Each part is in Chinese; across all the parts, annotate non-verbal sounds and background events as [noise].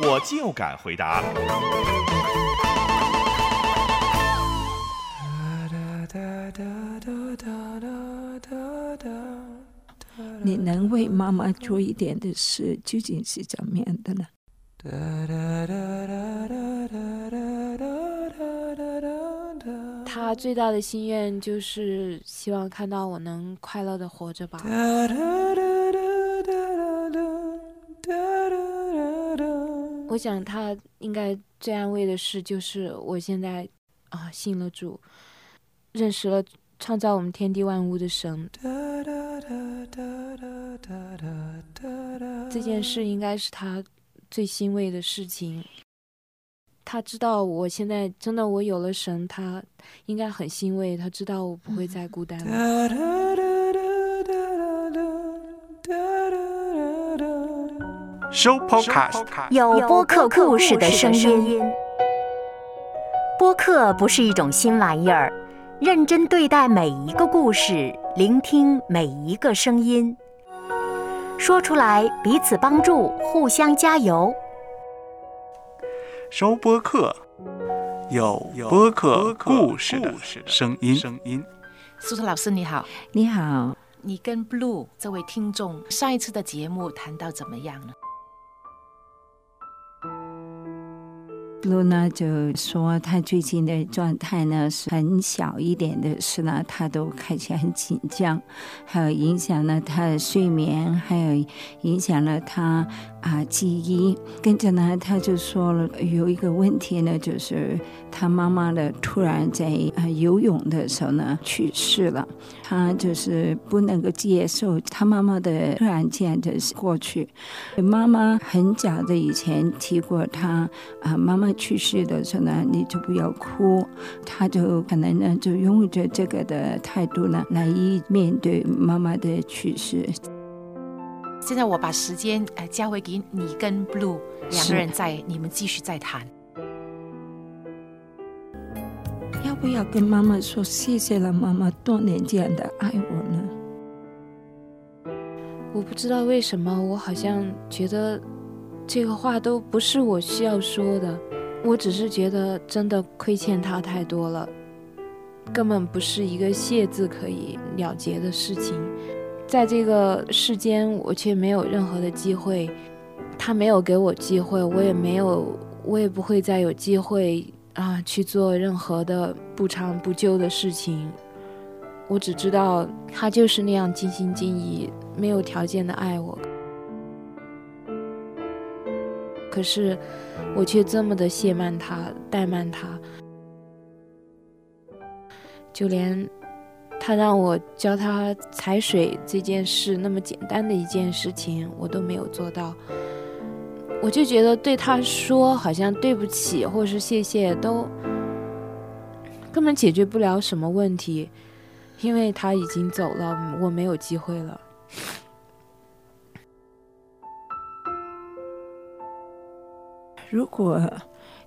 我就敢回答。你能为妈妈做一点的事，究竟是怎么样的呢？他最大的心愿就是希望看到我能快乐的活着吧。我想他应该最安慰的事就是我现在啊信了主，认识了创造我们天地万物的神。这件事应该是他最欣慰的事情。他知道我现在真的我有了神，他应该很欣慰。他知道我不会再孤单了。[laughs] 收 Podcast，有播客故事的声音。播客不是一种新玩意儿，认真对待每一个故事，聆听每一个声音，说出来彼此帮助，互相加油。收播客，有播客故事的声音。苏特老师你好，你好，你跟 Blue 这位听众上一次的节目谈到怎么样了？露娜就说，她最近的状态呢是很小一点的事呢，她都开始很紧张，还有影响了她的睡眠，还有影响了她啊记忆。跟着呢，她就说了有一个问题呢，就是她妈妈的突然在啊游泳的时候呢去世了，她就是不能够接受她妈妈的突然间的过去。妈妈很早的以前提过她啊妈妈。去世的时候呢，你就不要哭，他就可能呢就用着这个的态度呢来面对妈妈的去世。现在我把时间呃交回给你跟 Blue 两个人在你们继续再谈。要不要跟妈妈说谢谢了，妈妈多年这样的爱我呢？我不知道为什么，我好像觉得这个话都不是我需要说的。我只是觉得真的亏欠他太多了，根本不是一个谢字可以了结的事情。在这个世间，我却没有任何的机会，他没有给我机会，我也没有，我也不会再有机会啊去做任何的不长不久的事情。我只知道他就是那样尽心尽意、没有条件的爱我。可是，我却这么的怠慢他、怠慢他，就连他让我教他踩水这件事那么简单的一件事情，我都没有做到。我就觉得对他说好像对不起或是谢谢，都根本解决不了什么问题，因为他已经走了，我没有机会了。如果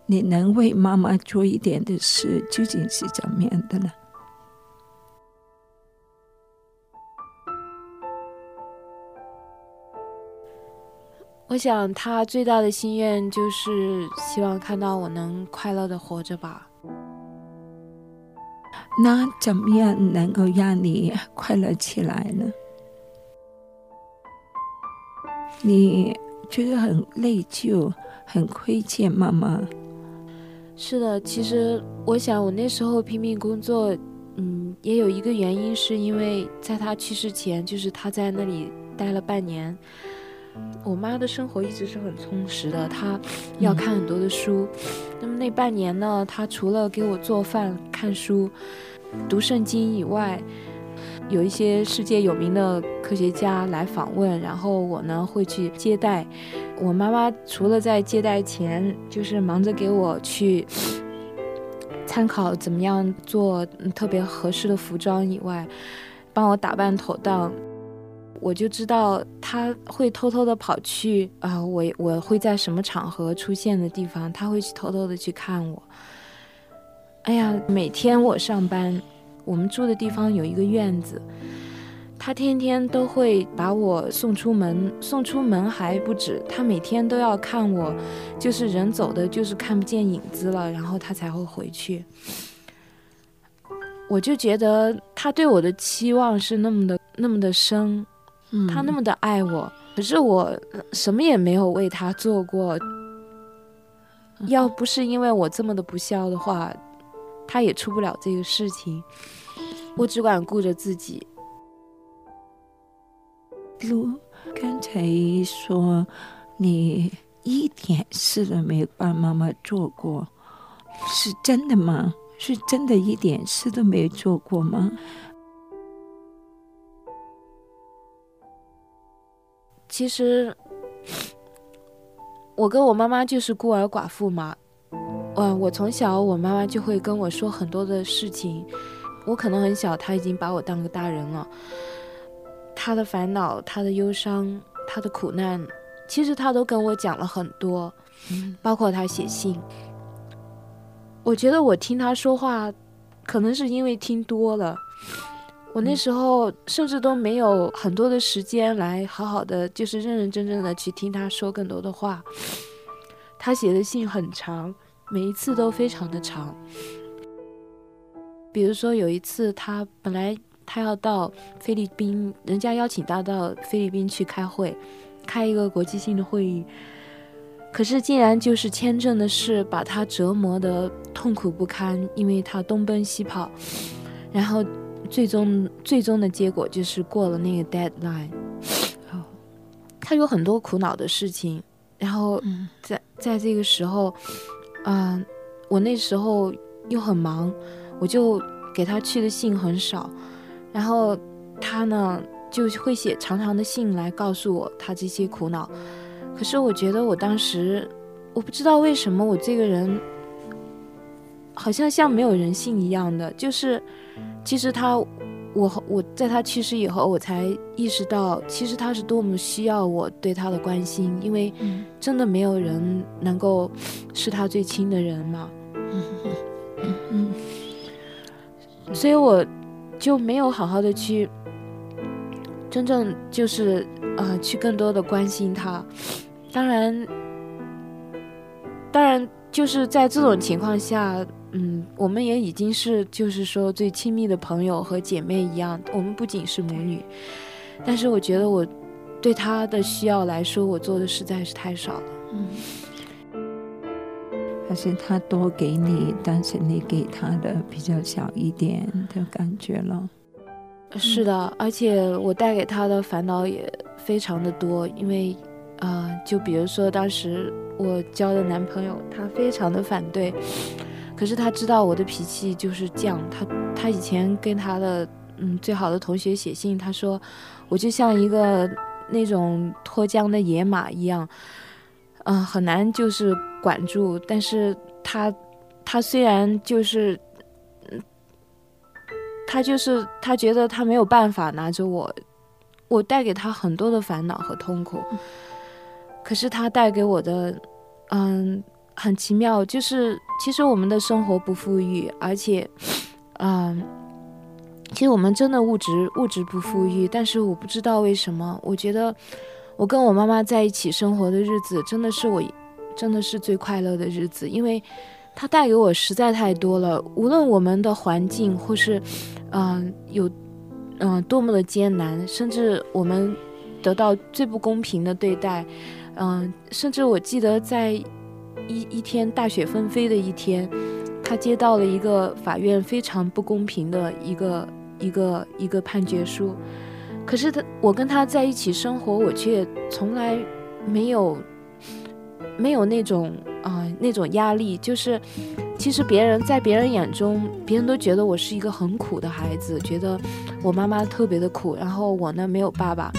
你能为妈妈做一点的事，究竟是怎么样的呢？我想，他最大的心愿就是希望看到我能快乐的活着吧。那怎么样能够让你快乐起来呢？你觉得很内疚。很亏欠妈妈。是的，其实我想，我那时候拼命工作，嗯，也有一个原因，是因为在他去世前，就是他在那里待了半年，我妈的生活一直是很充实的，她要看很多的书。那么那半年呢，她除了给我做饭、看书、读圣经以外，有一些世界有名的科学家来访问，然后我呢会去接待。我妈妈除了在接待前就是忙着给我去 [sniffs] 参考怎么样做特别合适的服装以外，帮我打扮妥当，我就知道她会偷偷的跑去啊，我我会在什么场合出现的地方，她会去偷偷的去看我。哎呀，每天我上班，我们住的地方有一个院子。他天天都会把我送出门，送出门还不止，他每天都要看我，就是人走的，就是看不见影子了，然后他才会回去。我就觉得他对我的期望是那么的那么的深，他那么的爱我，可是我什么也没有为他做过。要不是因为我这么的不孝的话，他也出不了这个事情。我只管顾着自己。如刚才说，你一点事都没帮妈妈做过，是真的吗？是真的一点事都没做过吗？其实，我跟我妈妈就是孤儿寡妇嘛。嗯，我从小我妈妈就会跟我说很多的事情，我可能很小，她已经把我当个大人了。她的烦恼，她的忧伤，她的苦难，其实她都跟我讲了很多，包括她写信。我觉得我听她说话，可能是因为听多了。我那时候甚至都没有很多的时间来好好的，就是认认真真的去听他说更多的话。他写的信很长，每一次都非常的长。比如说有一次，他本来。他要到菲律宾，人家邀请他到菲律宾去开会，开一个国际性的会议。可是竟然就是签证的事把他折磨得痛苦不堪，因为他东奔西跑，然后最终最终的结果就是过了那个 deadline。哦，他有很多苦恼的事情，然后在在这个时候，嗯，我那时候又很忙，我就给他去的信很少。然后他呢就会写长长的信来告诉我他这些苦恼，可是我觉得我当时我不知道为什么我这个人好像像没有人性一样的，就是其实他我我在他去世以后我才意识到，其实他是多么需要我对他的关心，因为真的没有人能够是他最亲的人嘛，所以我。就没有好好的去，真正就是呃，去更多的关心他。当然，当然就是在这种情况下，嗯，我们也已经是就是说最亲密的朋友和姐妹一样。我们不仅是母女，但是我觉得我对她的需要来说，我做的实在是太少了。嗯，还是他多给你，但是你给他的比较小一点的感觉了。是的，而且我带给他的烦恼也非常的多，因为，啊，就比如说当时我交的男朋友，他非常的反对，可是他知道我的脾气就是犟，他他以前跟他的嗯最好的同学写信，他说我就像一个那种脱缰的野马一样。嗯，很难就是管住，但是他，他虽然就是，嗯，他就是他觉得他没有办法拿着我，我带给他很多的烦恼和痛苦，可是他带给我的，嗯，很奇妙，就是其实我们的生活不富裕，而且，嗯，其实我们真的物质物质不富裕，但是我不知道为什么，我觉得。我跟我妈妈在一起生活的日子，真的是我，真的是最快乐的日子，因为她带给我实在太多了。无论我们的环境或是，嗯，有，嗯，多么的艰难，甚至我们得到最不公平的对待，嗯，甚至我记得在一一天大雪纷飞的一天，他接到了一个法院非常不公平的一个一个一个判决书。可是他，我跟他在一起生活，我却从来没有没有那种啊那种压力。就是，其实别人在别人眼中，别人都觉得我是一个很苦的孩子，觉得我妈妈特别的苦，然后我呢没有爸爸。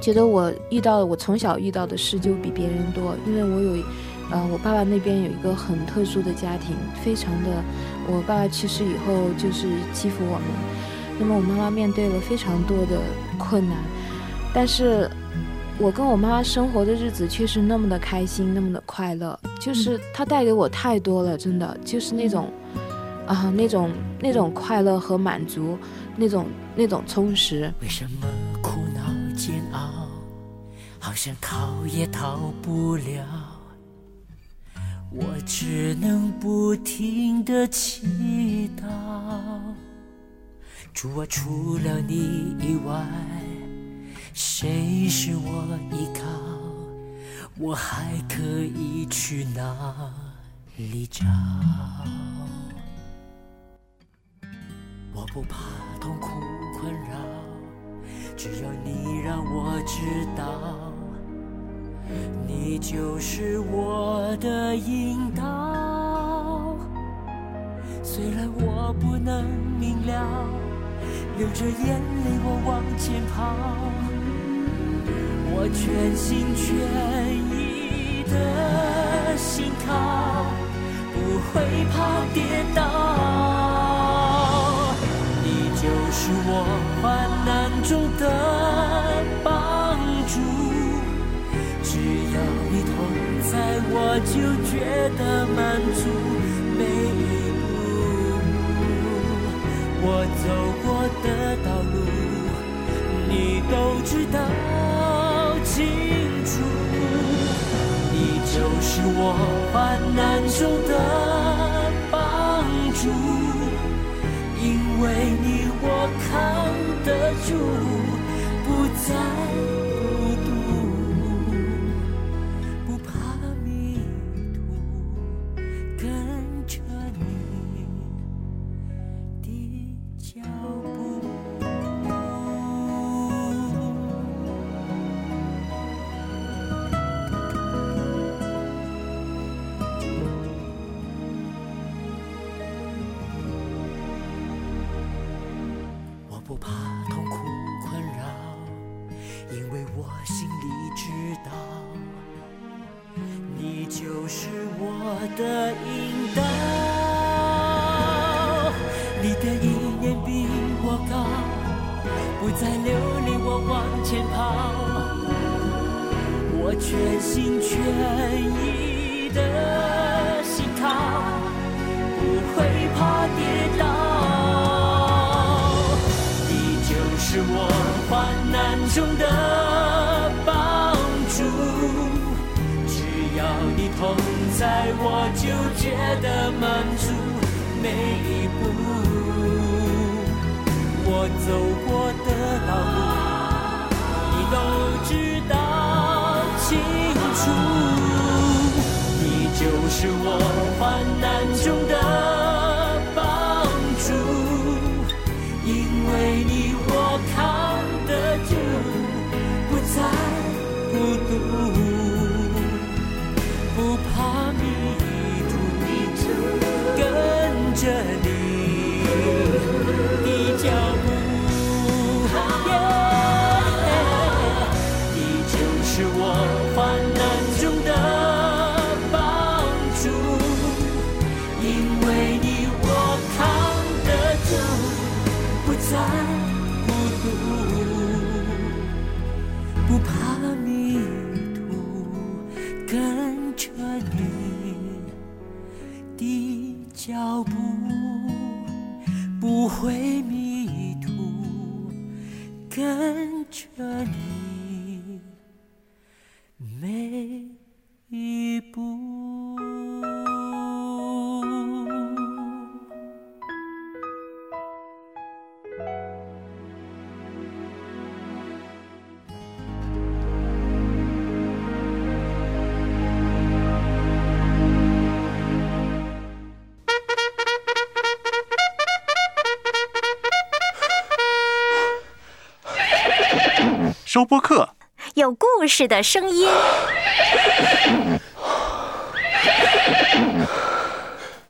觉得我遇到的我从小遇到的事就比别人多，因为我有，呃，我爸爸那边有一个很特殊的家庭，非常的，我爸爸去世以后就是欺负我们，那么我妈妈面对了非常多的困难，但是我跟我妈妈生活的日子却是那么的开心，那么的快乐，就是她带给我太多了，真的就是那种，啊，那种那种快乐和满足，那种那种充实。为什么苦恼煎熬，好像逃也逃不了？我只能不停的祈祷，主啊，除了你以外，谁是我依靠？我还可以去哪里找？我不怕痛苦困扰，只要你让我知道，你就是我的引导。虽然我不能明了，流着眼泪我往前跑，我全心全意的信靠，不会怕跌倒。你就是我患难中的我就觉得满足。每一步我走过的道路，你都知道清楚。你就是我患难中的帮助，因为你我扛得住，不再就是我的引导。你的意念比我高，不再留恋我往前跑。我全心全意的信靠，不会怕跌倒。你就是我患难中的在，我就觉得满足。每一步我走过的道路，你都知道清楚。你就是我患难中的帮助，因为你我扛得住，不再孤独，在孤独，不怕迷途，跟着你的脚步，收播客，有故事的声音。[laughs]